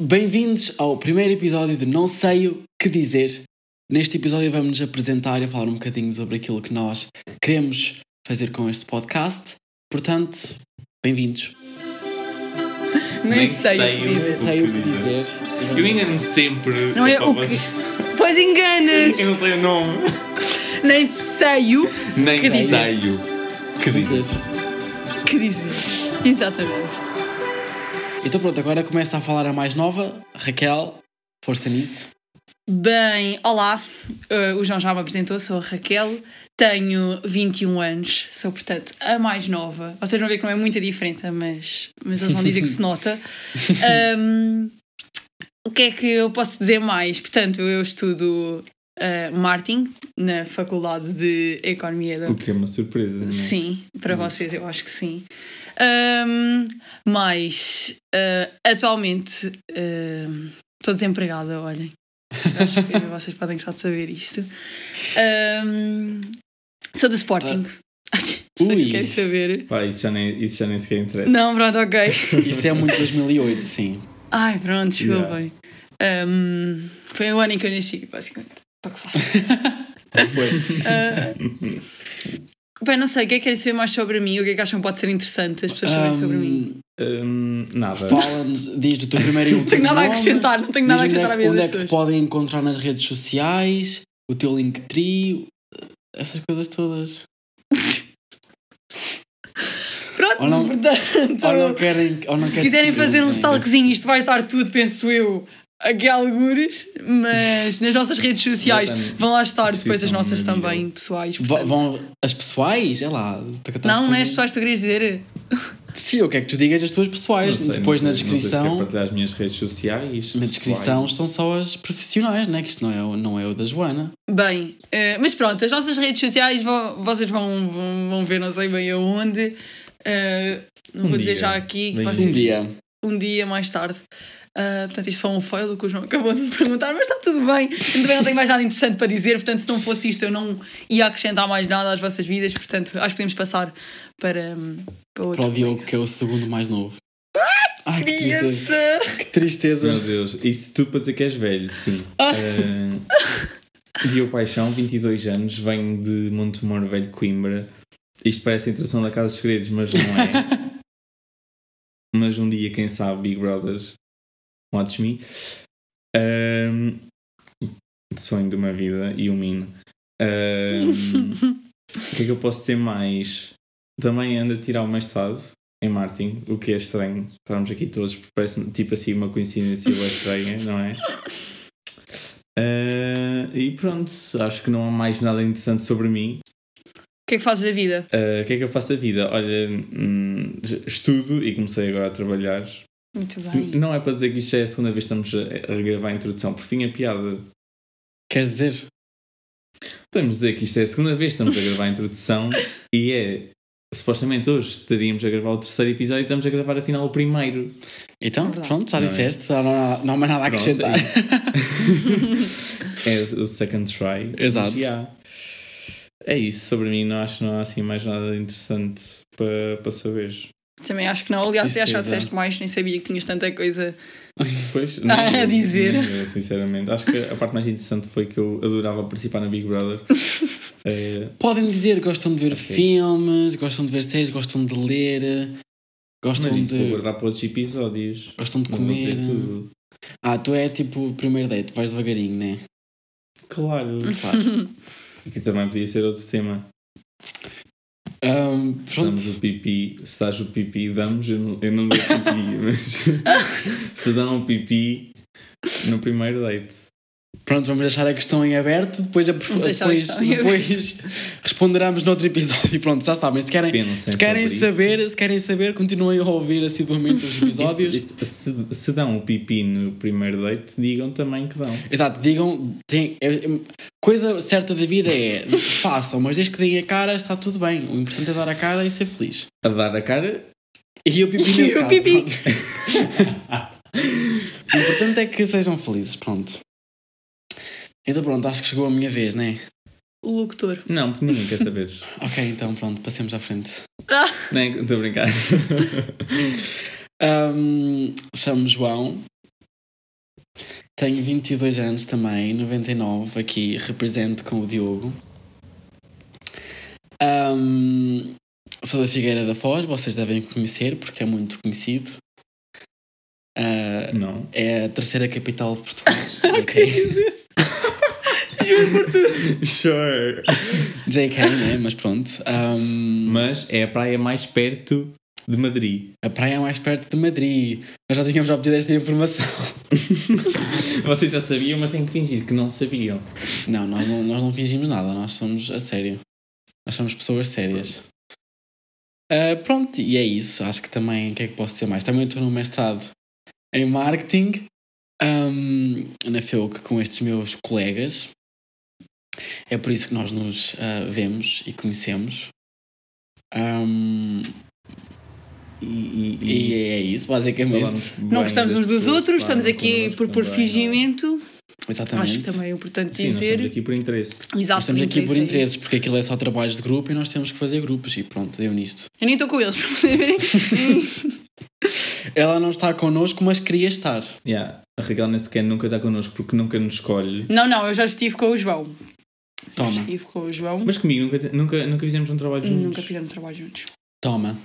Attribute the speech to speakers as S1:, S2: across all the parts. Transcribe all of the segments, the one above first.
S1: Bem-vindos ao primeiro episódio de Não Sei o que Dizer. Neste episódio vamos nos apresentar e falar um bocadinho sobre aquilo que nós queremos fazer com este podcast. Portanto, bem-vindos.
S2: Nem,
S3: Nem
S2: sei,
S3: sei
S2: o que
S1: Não
S2: dizer.
S1: sei o que dizer.
S3: Eu engano-me sempre.
S2: Não é o que. Pois enganas!
S3: Eu não sei o nome.
S2: Nem sei o
S3: Nem
S2: Que dizer.
S3: sei o que dizer.
S2: que dizer. Exatamente.
S1: Então pronto, agora começa a falar a mais nova, Raquel. Força nisso.
S2: Bem, olá. Uh, o João já me apresentou, sou a Raquel. Tenho 21 anos, sou, portanto, a mais nova. Vocês vão ver que não é muita diferença, mas, mas eles vão dizer que se nota. Um, o que é que eu posso dizer mais? Portanto, eu estudo uh, marketing na Faculdade de Economia da
S3: O que é uma surpresa, não é?
S2: Sim, para
S3: Mas-
S2: vocês eu acho que sim. Ahm, mas ah, atualmente ahm, estou desempregada, olhem. Acho que vocês podem gostar de saber isto. Ahm, sou do Sporting. Não sei se
S1: Ui.
S2: querem saber.
S3: Pá, isso já, nem, isso já nem sequer interessa.
S2: Não, pronto, ok.
S1: Isso é muito 2008, sim.
S2: Ai, pronto, desculpem. Ahm, foi o ano em que eu nasci, basicamente. Para que sabe. Bem, não sei, o que é que querem saber mais sobre mim? O que é que acham que pode ser interessante as pessoas saberem sobre mim?
S3: Hum, nada.
S1: Fala-nos, diz do teu primeiro e
S2: Não
S1: último
S2: tenho nada a
S1: nome,
S2: acrescentar, não tenho nada a
S1: é
S2: acrescentar à
S1: que-
S2: vida
S1: Onde é que te podem encontrar nas redes sociais, o teu Linktree, essas coisas todas.
S2: Pronto,
S1: Ou não-
S2: portanto,
S1: Ou não querem. Ou não
S2: se quiserem fazer um stalkzinho, isto vai estar tudo, penso eu, aqui a algures, mas nas nossas redes sociais vão lá estar depois as
S3: descrição
S2: nossas
S3: no
S2: também,
S3: vídeo.
S2: pessoais. Portanto.
S1: Vão as pessoais? É lá.
S2: Não, não é as pessoais que tu querias dizer.
S1: Sim, eu quero que tu digas as tuas pessoais.
S3: Sei,
S1: Depois
S3: não
S1: na
S3: sei, Não sei
S1: descrição.
S3: partilhar as minhas redes sociais.
S1: Na descrição estão só as profissionais, né? Que isto não é, o- não é o da Joana.
S2: Bem, eh, mas pronto, as nossas redes sociais vão- vocês vão, vão, vão ver, não sei bem aonde. Eh, não
S3: Um
S2: vou dizer
S3: dia.
S2: já aqui
S1: Um dia.
S2: um dia mais tarde. Ah, portanto, isto foi um fail que o João acabou de me perguntar, mas está tudo bem. Também não tenho mais nada interessante para dizer, portanto, se não fosse isto, eu não ia acrescentar mais nada às vossas vidas. Portanto, acho que podemos passar para, hum, para outro.
S1: Para o Diogo, que é o segundo mais novo. Ai, que tristeza. Que tristeza.
S3: Meu Deus, isso tudo para dizer que és velho, sim.
S2: Ah.
S3: Uh, Diogo Paixão, 22 anos, venho de Montemor Velho, Coimbra. Isto parece a introdução da Casa dos Segredos, mas não é. mas um dia, quem sabe, Big Brothers, watch me. Um, sonho de uma vida e um mino. Um, o que é que eu posso dizer mais? Também ando a tirar o mestrado em marketing, o que é estranho. Estarmos aqui todos, parece tipo assim uma coincidência estranha, não é? Ah, e pronto, acho que não há mais nada interessante sobre mim.
S2: O que é que fazes da vida?
S3: Ah, o que é que eu faço da vida? Olha, hum, estudo e comecei agora a trabalhar.
S2: Muito bem.
S3: Não é para dizer que isto é a segunda vez que estamos a, gravar a introdução, porque tinha piada.
S1: Queres dizer?
S3: Podemos dizer que isto é a segunda vez que estamos a gravar a introdução e é. Supostamente hoje estaríamos a gravar o terceiro episódio e estamos a gravar afinal o primeiro.
S1: Então,
S2: Verdade.
S1: pronto, já
S3: Não é?
S1: disseste. Já não, há, não há mais nada a acrescentar.
S3: é o o second try.
S1: Exato.
S3: Mas, yeah. É isso, sobre mim não acho que não há assim mais nada interessante para, para saber.
S2: Também acho que não. Aliás, até acho que disseste mais, nem sabia que tinhas tanta coisa.
S3: Pois, nem
S2: a dizer.
S3: eu, sinceramente. Acho que a parte mais interessante foi que eu adorava participar na Big Brother. Eh,
S1: Podem dizer que gostam de ver
S3: Ok.
S1: filmes, gostam de ver séries, gostam de ler, gostam
S3: mas isso vou
S1: de.
S3: guardar para outros episódios.
S1: Gostam de
S3: Não
S1: comer. Ah, tu é tipo o primeiro date, vais devagarinho, né?
S3: Claro.
S1: Claro.
S3: Que também podia ser outro tema.
S1: Pronto.
S3: damos o pipi, se dás o pipi, damos, eu não, eu não dou pipi, mas se dão um pipi no primeiro date.
S1: Pronto, vamos deixar a questão em aberto, depois, a- depois, depois responderemos noutro episódio. Pronto, já sabem, se querem,
S3: Pensem
S1: se querem
S3: isso.
S1: saber, se querem saber, continuem a ouvir assiduamente os episódios.
S3: Isso- isso- se, se dão o pipi no primeiro date, digam também que dão.
S1: Exato, digam, tem, é- é- coisa certa da vida é façam, mas desde que deem a cara está tudo bem. O importante é dar a cara e ser feliz.
S3: A dar a cara,
S1: E o pipi
S2: E
S1: nesse
S2: o
S1: caso,
S2: pipi.
S1: o importante é que sejam felizes, pronto. Então pronto, acho que chegou a minha vez, né?
S2: O locutor.
S3: não, porque ninguém quer saber.
S1: Ok, então pronto, passemos à frente.
S2: Ah,
S3: Nem estou a brincar.
S1: Ahm, Chamo-me João, Tenho 22 anos também, 99, aqui represento com o Diogo. Ahm, sou da Figueira da Foz, vocês devem conhecer porque é muito conhecido. Ah,
S3: Não.
S1: é a terceira capital de Portugal. JK,
S2: Juro por tudo.
S3: Sure.
S1: JK né? Mas pronto. Ahm,
S3: Mas é a praia mais perto de Madrid.
S1: a praia é mais perto de Madrid. Nós já tínhamos obtido esta informação.
S3: Vocês já sabiam, mas têm que fingir que não sabiam.
S1: Não, nós não, nós não fingimos nada, nós somos a sério. Nós somos pessoas sérias. Ah, pronto, e é isso. Acho que também, o que é que posso dizer mais? Também estou no mestrado em marketing ahm, na FEUC com estes meus colegas. É por isso que nós nos ah, vemos e conhecemos. Ahm,
S3: E, e,
S1: e é isso, basicamente.
S2: Não gostamos uns dos outros,
S3: que
S2: estamos aqui por, por
S3: também, não é?
S2: fingimento.
S1: Exatamente.
S2: Acho que também é importante
S3: Sim, nós
S2: dizer.
S3: estamos aqui por interesse.
S2: Exato,
S1: Nós estamos aqui por
S2: interesse é
S1: interesses, porque aquilo é só trabalhos de grupo e nós temos que fazer grupos e pronto, deu nisto.
S2: Eu nem estou com eles, para vocês verem.
S1: Ela não está connosco, mas queria estar.
S3: Yeah. A Raquel nem sequer nunca está connosco porque nunca nos escolhe.
S2: não, não, eu já estive com o João.
S1: Toma,
S2: com o João.
S3: Mas comigo nunca, nunca, nunca fizemos um trabalho juntos.
S2: Nunca fizemos trabalho juntos.
S1: toma.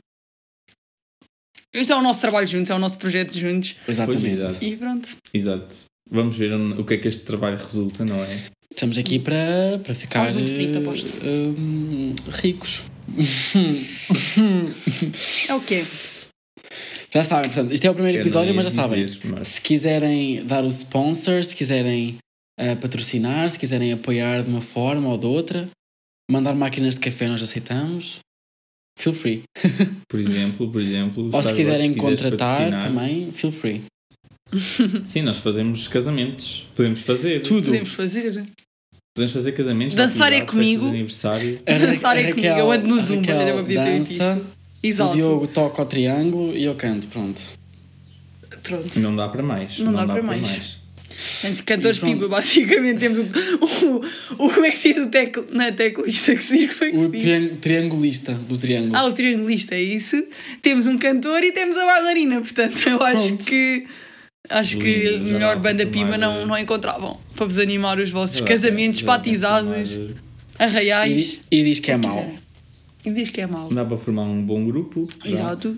S2: Este é o nosso trabalho juntos, é o nosso projeto juntos.
S1: Exatamente.
S3: exato.
S2: E pronto.
S3: Exato. Vamos ver o que é que este trabalho resulta, não é?
S1: Estamos aqui para, para ficar
S2: Algo muito bonito, aposto.
S1: eh, hum, ricos.
S2: É o quê?
S1: já sabem, portanto, isto é o primeiro episódio, mas já sabem.
S3: dizer, mas-
S1: Se quiserem dar o sponsor, se quiserem eh, patrocinar, se quiserem apoiar de uma forma ou de outra, mandar máquinas de café nós aceitamos. Feel free.
S3: Por exemplo, por exemplo.
S1: Ou se quiserem
S3: quiseres
S1: contratar também, feel free.
S3: Sim, nós fazemos casamentos. Podemos fazer.
S1: Tudo.
S2: Podemos fazer.
S3: Podemos fazer casamentos.
S2: Dançar é comigo.
S3: aniversário.
S1: A
S2: Dançar
S1: a
S2: é comigo, eu ando no
S1: a
S2: Zumba,
S1: Raquel dança.
S2: Exato.
S1: O Diogo toca o triângulo e eu canto, pronto.
S2: Pronto.
S3: Não dá para mais.
S2: Não dá para mais. Entre cantores
S1: E pronto.
S2: piba, basicamente temos o, o, o. Como é que se diz o tecl, não é teclista que se diz? Como é que
S1: O
S2: se diz?
S1: triang- triangulista do triângulo.
S2: Ah, o triangulista, é isso. Temos um cantor e temos a bailarina, portanto, eu acho
S1: Pronto.
S2: que. Acho que
S3: Lindo, já
S2: melhor banda pima
S3: formar,
S2: não,
S3: eh,
S2: não encontravam para vos animar os vossos
S3: Já
S2: casamentos,
S3: já
S2: batizados,
S3: formar-
S2: arraiais.
S1: e, e diz que é mau.
S2: E diz que é mau.
S3: Dá para formar um bom grupo. já.
S2: Exato.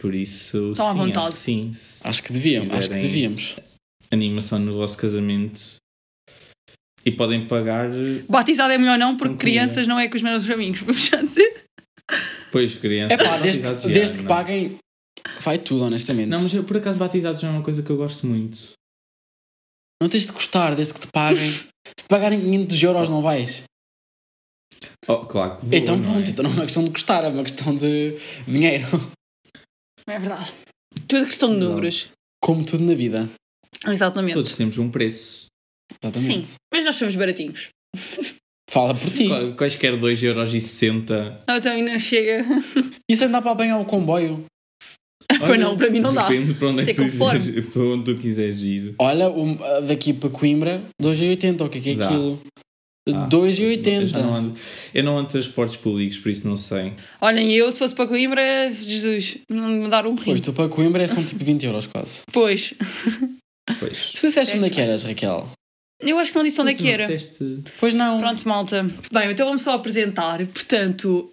S3: Por isso.
S2: Estão à
S3: sim,
S2: vontade.
S3: acho que Sim.
S1: Acho que devíamos, acho que devíamos.
S3: Animação no vosso casamento. E podem pagar.
S2: Batizado é melhor não, porque crianças não é com os meus amigos, vamos já dizer.
S3: Pois, crianças.
S1: É pá, desde, que- desde que
S3: não.
S1: paguem, vai tudo, honestamente.
S3: Não, mas eu, por acaso batizados não é uma coisa que eu gosto muito.
S1: Não tens de gostar, desde que te paguem. Se te pagarem 500 euros, não vais.
S3: Oh, claro que vou,
S1: então
S3: não
S1: pronto,
S3: é?
S1: então não é uma questão de gostar, é uma questão de dinheiro.
S2: É verdade. Tudo questão de números.
S1: Como tudo na vida.
S2: Exatamente.
S3: Todos temos um preço.
S1: Exatamente.
S2: Sim, mas nós somos baratinhos.
S1: Fala por ti.
S3: Qua- Quaisquer 2,60€.
S2: Não, também não chega.
S1: Isso andar para apanhar o comboio.
S2: Pois não, para mim não dá.
S3: Depende para onde, é que
S2: é
S3: tu
S2: conforme.
S3: quiseres, para onde tu quiseres ir.
S1: Olha, um, daqui para Coimbra, 2,80. O que é que é
S3: Dá.
S1: aquilo?
S3: Ah, Eu, não
S1: 2,80.
S3: ando, eu não ando de transportes públicos, por isso não sei.
S2: Olhem, eu se fosse para Coimbra, Jesus, não me dar um rim.
S1: Pois, tu para Coimbra são tipo 20 euros quase.
S2: Pois.
S3: Pois.
S1: Tu disseste onde é que eras, Raquel?
S2: Eu acho que não disse onde é que era.
S3: disseste-
S1: Pois não.
S2: Pronto, malta. Bem, então vamos só apresentar. Portanto,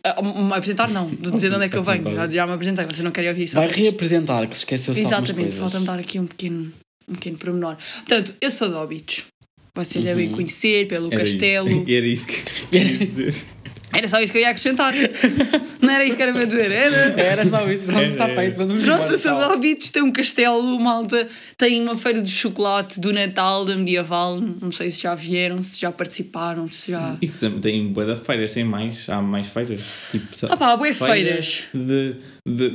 S2: apresentar não, de dizer de onde é que eu venho. Já, já me apresentei, vocês não querem ouvir isso.
S1: Vai reapresentar, que se esqueceu-se de
S2: Exatamente, falta-me dar aqui um pequeno, um pequeno pormenor. Portanto, eu sou de Óbitos. Vocês devem
S1: Uhum.
S2: conhecer pelo
S3: Era
S2: castelo.
S3: Isso. Era isso que eu queria dizer.
S2: Era só isso que eu ia acrescentar. não era isto que era para dizer, era.
S1: Era só isso, pronto, está
S3: era.
S1: feito, vamos
S2: Pronto,
S1: tchau.
S2: Óbitos, tem um castelo, malta. Tem uma feira de chocolate do Natal, da medieval. Não sei se já vieram, se já participaram, se já.
S3: Isso também tem boa da feiras, tem mais, há mais feiras. Tipo,
S2: Ah pá, bué feiras.
S3: de, de,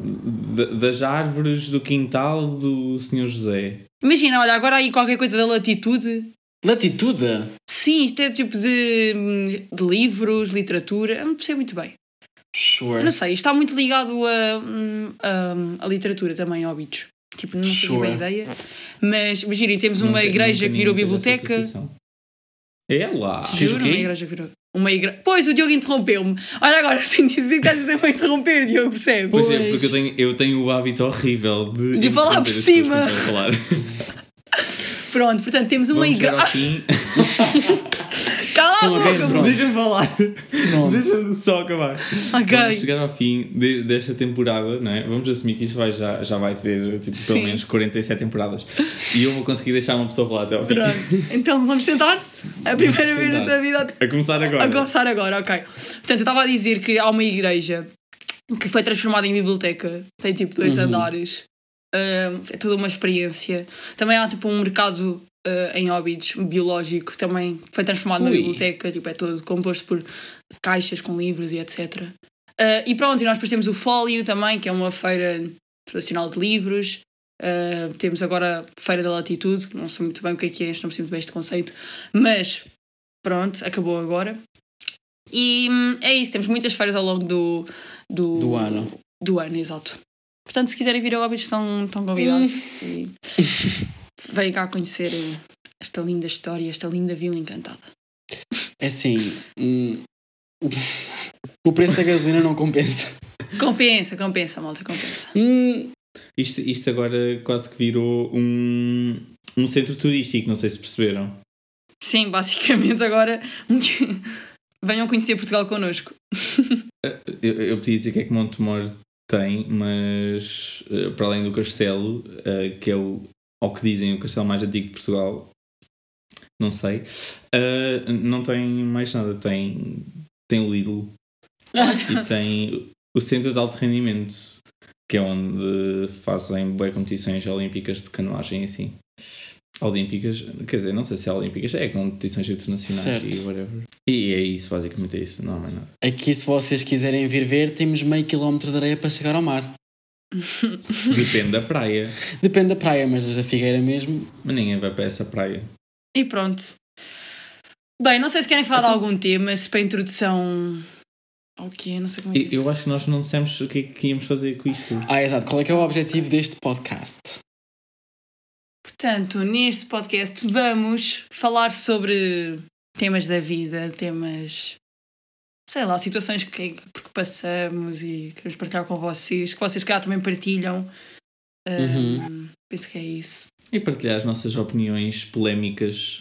S3: de- das árvores do quintal do Senhor José.
S2: Imagina, olha, agora aí qualquer coisa da latitude.
S1: Latitude?
S2: Sim, isto é tipo de, de livros, literatura. Eu não percebo muito bem. Eu
S1: Sure.
S2: não sei, isto está muito ligado a, a, a literatura também, óbitos. Tipo, não tenho
S1: Sure.
S2: bem ideia. Mas imaginem, temos uma
S3: Nunca-
S2: igreja
S3: nunca
S2: que virou biblioteca.
S3: É lá.
S2: Juro,
S1: quê?
S2: uma igreja que virou. Uma igreja. Pois, o Diogo interrompeu-me. Olha agora, tenho de dizer que estás a interromper, Diogo, percebe?
S3: Pois é,
S1: Pois.
S3: porque eu tenho, eu tenho o hábito horrível de,
S2: De falar por cima.
S3: falar.
S2: Pronto, portanto, temos uma
S3: Vamos chegar ao
S2: igreja.
S3: fim.
S2: Cala a boca.
S3: Deixa-me falar. Deixa-me só acabar.
S2: Ok.
S3: Vamos chegar ao fim de- desta temporada, não é? Vamos assumir que isto vai, já, já vai ter tipo, pelo menos 47 temporadas. E eu vou conseguir deixar uma pessoa falar até ao fim.
S2: Pronto. Então vamos tentar a primeira vez na tua vida
S3: A começar agora.
S2: a começar agora, ok. Portanto, eu estava a dizer que há uma igreja que foi transformada em biblioteca, tem tipo dois
S1: Uhum.
S2: andares, é toda uma experiência. Também há tipo um mercado ah, em Óbidos biológico, também foi transformado na
S1: Ui.
S2: biblioteca, tipo, é todo composto por caixas com livros e etc. Ah, e pronto, e nós depois temos o Fólio também, que é uma feira tradicional de livros. Ah, temos agora a Feira da Latitude, não sei muito bem o que é que é, isto, não sei muito bem este conceito, mas pronto, acabou agora. E hum, é isso, temos muitas feiras ao longo do, do,
S1: Do ano.
S2: Do ano, exato. Portanto, se quiserem vir a Óbidos, estão, estão convidados. E venham cá conhecer esta linda história, esta linda vila encantada.
S1: É assim, hum, o- o preço da gasolina não compensa.
S2: Compensa, compensa, malta, compensa.
S1: Hum,
S3: Isto, isto agora quase que virou um, um centro turístico, não sei se perceberam.
S2: Sim, basicamente agora venham conhecer Portugal connosco.
S3: Eu, eu podia dizer que é que Montemor tem, mas eh, para além do castelo, eh, que é o, ao que dizem, o castelo mais antigo de Portugal, não sei, eh, não tem mais nada. Tem, tem o Lidl e tem o Centro de Alto Rendimento, que é onde fazem boas competições olímpicas de canoagem e assim. Olímpicas, quer dizer, não sei se é olímpicas, é competições internacionais
S1: Certo.
S3: e whatever. E é isso, basicamente é isso, não mais nada.
S1: aqui, se vocês quiserem vir ver, temos meio quilómetro de areia para chegar ao mar.
S3: Depende da praia.
S1: Depende da praia, mas da Figueira mesmo.
S3: Mas ninguém vai para essa praia.
S2: E pronto. Bem, não sei se querem falar
S3: Então-
S2: de algum tema, se para a introdução. ao quê? Não sei como é que é.
S3: Eu acho que nós não dissemos o que é que íamos fazer com isto.
S1: Ah, exato. Qual é que é o objetivo deste podcast?
S2: Portanto, neste podcast vamos falar sobre temas da vida, temas. sei lá, situações que, que passamos e queremos partilhar com vocês, que vocês cá também partilham.
S1: Uhum.
S2: Ahm, penso que é isso.
S3: E partilhar as nossas opiniões polémicas.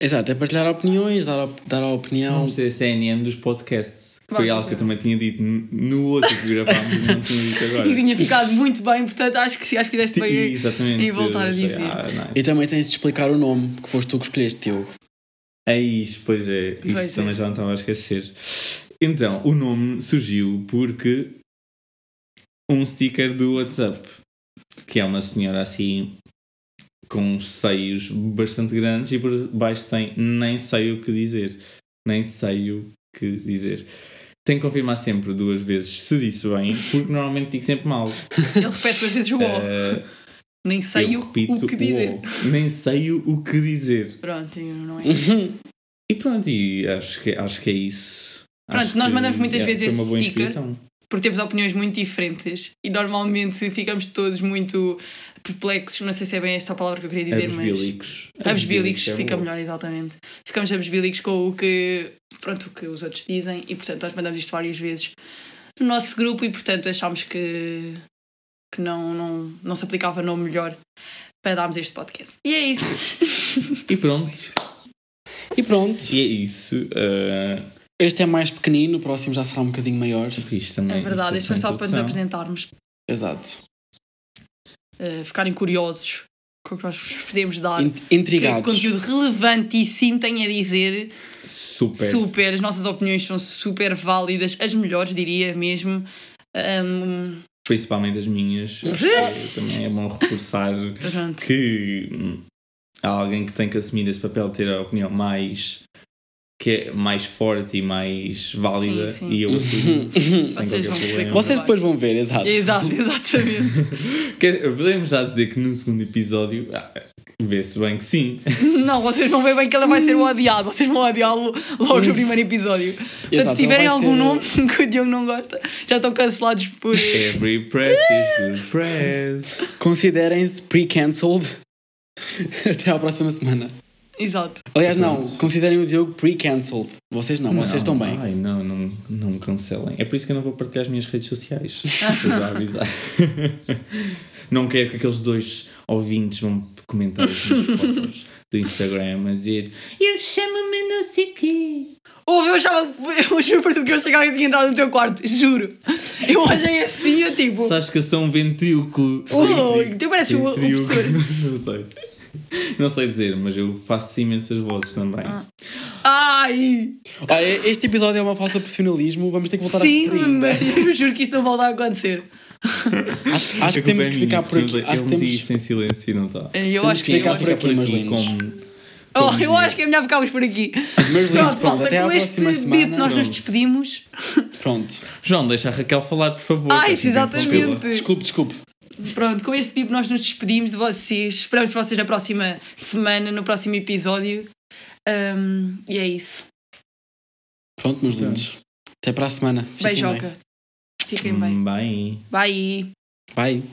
S1: Exato, é partilhar opiniões, dar, op- dar a opinião.
S3: Vamos ser a CNN dos podcasts. Foi algo que eu também tinha dito no outro que gravámos e não tinha dito agora.
S2: E tinha ficado muito bem, portanto acho que, acho que fizeste bem.
S3: Exatamente.
S2: e voltar a dizer.
S3: Ah, nice.
S1: E também tens de explicar o nome, que foste tu que escolheste, Diogo.
S3: É isso, pois é. Isto
S2: Pois é.
S3: também já não estava a esquecer. Então, o nome surgiu porque um sticker do WhatsApp, que é uma senhora assim com uns seios bastante grandes e por baixo tem nem sei o que dizer. Nem sei o que dizer. Tenho que confirmar sempre duas vezes se disse bem, porque normalmente digo sempre mal.
S2: Ele repete duas vezes o O.
S3: Eh,
S2: Nem sei
S3: eu
S2: o,
S3: repito
S2: o que dizer.
S3: o. Nem sei o o que dizer.
S2: Pronto, eu não é.
S3: E pronto, e acho que, acho que é isso.
S2: Pronto,
S3: Acho
S2: nós
S3: que,
S2: mandamos muitas
S3: é,
S2: vezes
S3: foi
S2: esse
S3: uma boa
S2: sticker.
S3: inspiração.
S2: porque temos opiniões muito diferentes e normalmente ficamos todos muito perplexos. Não sei se é bem esta a palavra que eu queria dizer, mas.
S3: Abesbílicos.
S2: Abesbílicos,
S3: é
S2: fica
S3: boa.
S2: melhor, exatamente. Ficamos abesbílicos com o que, pronto, o que os outros dizem e, portanto, nós mandamos isto várias vezes no nosso grupo e, portanto, achámos que, que não, não, não se aplicava nome melhor para darmos este podcast. E é isso.
S3: E pronto,
S1: E pronto.
S3: e é isso. ah,
S1: Este é mais pequenino, o próximo já será um bocadinho maior.
S3: isto também,
S2: É verdade, isto
S3: isto
S2: foi só para nos apresentarmos,
S1: Exato.
S2: Eh, ficarem curiosos com o que nós vos podemos dar.
S1: In-
S2: Que
S1: Intrigados.
S2: conteúdo relevantíssimo tem a dizer.
S3: Super.
S2: Super, as nossas opiniões são super válidas, as melhores, diria mesmo. Ahm,
S3: Principalmente as minhas. Também é bom reforçar que hum, há alguém que tem que assumir esse papel de ter a opinião mais que é mais forte e mais válida
S2: Sim, sim.
S3: e eu assumo sem
S2: Vocês
S3: qualquer problema.
S1: Vocês depois vão ver, exato.
S2: Exato, exatamente.
S3: Podemos já dizer que no segundo episódio ah, vê-se bem que sim.
S2: Não, vocês vão ver bem que ela vai ser o odiado. Vocês vão odiá-lo logo no primeiro episódio. Portanto,
S1: Exato,
S2: se tiverem algum
S1: ser-
S2: nome que o Diogo não gosta, já estão cancelados por.
S3: Every press is good press.
S1: Considerem-se pre-cancelled. Até à próxima semana.
S2: Exato.
S1: Aliás, não, considerem o Diogo pre-cancelled. Vocês não, vocês estão bem.
S3: Ai, não, não, não me cancelem. É por isso que eu não vou partilhar as minhas redes sociais. Estou já a avisar. Não quero que aqueles dois ouvintes vão comentar as minhas fotos do Instagram a dizer Eu chamo-me não sei quê.
S2: Eu achava, eu juro por tudo que eu achei que alguém tinha entrado no teu quarto, juro. Eu olhei assim, eu tipo.
S3: Sabes que eu sou um ventríloco.
S2: Oh, tu pareces
S3: Ventríloco.
S2: professor.
S3: Não sei. Não sei dizer, mas eu faço imensas vozes também.
S2: Ah. Ai!
S1: Olha, este episódio é uma falta de profissionalismo, vamos ter que voltar
S2: Sim,
S1: a
S2: mas eu juro que isto não volta a acontecer.
S1: Acho, acho
S3: A
S1: que temos
S3: é
S1: que ficar por aqui. Acho
S3: Eu
S1: que temos.
S3: isto em silêncio e não está.
S2: Eu
S1: Temos
S2: acho
S1: que
S2: que.
S1: ficar
S2: Eu,
S1: por aqui, meus lindos.
S3: como,
S2: oh, eu acho que é melhor ficarmos por aqui.
S1: Meus lindos,
S2: Pronto,
S1: pronto, até à próxima
S2: bip
S1: semana.
S2: nós nos despedimos.
S1: Pronto.
S3: João, deixa a Raquel falar, por favor.
S2: Ai,
S3: que assim
S2: exatamente.
S1: Desculpe, desculpe.
S2: Pronto, com este bip nós nos despedimos de vocês. Esperamos vocês na próxima semana, no próximo episódio. Ahm, e é isso.
S1: Pronto, meus lindos. Até para a semana. Fiquem bem.
S2: Beijoca. Fiquem bem.
S3: Bem.
S2: Bye.
S1: Bye.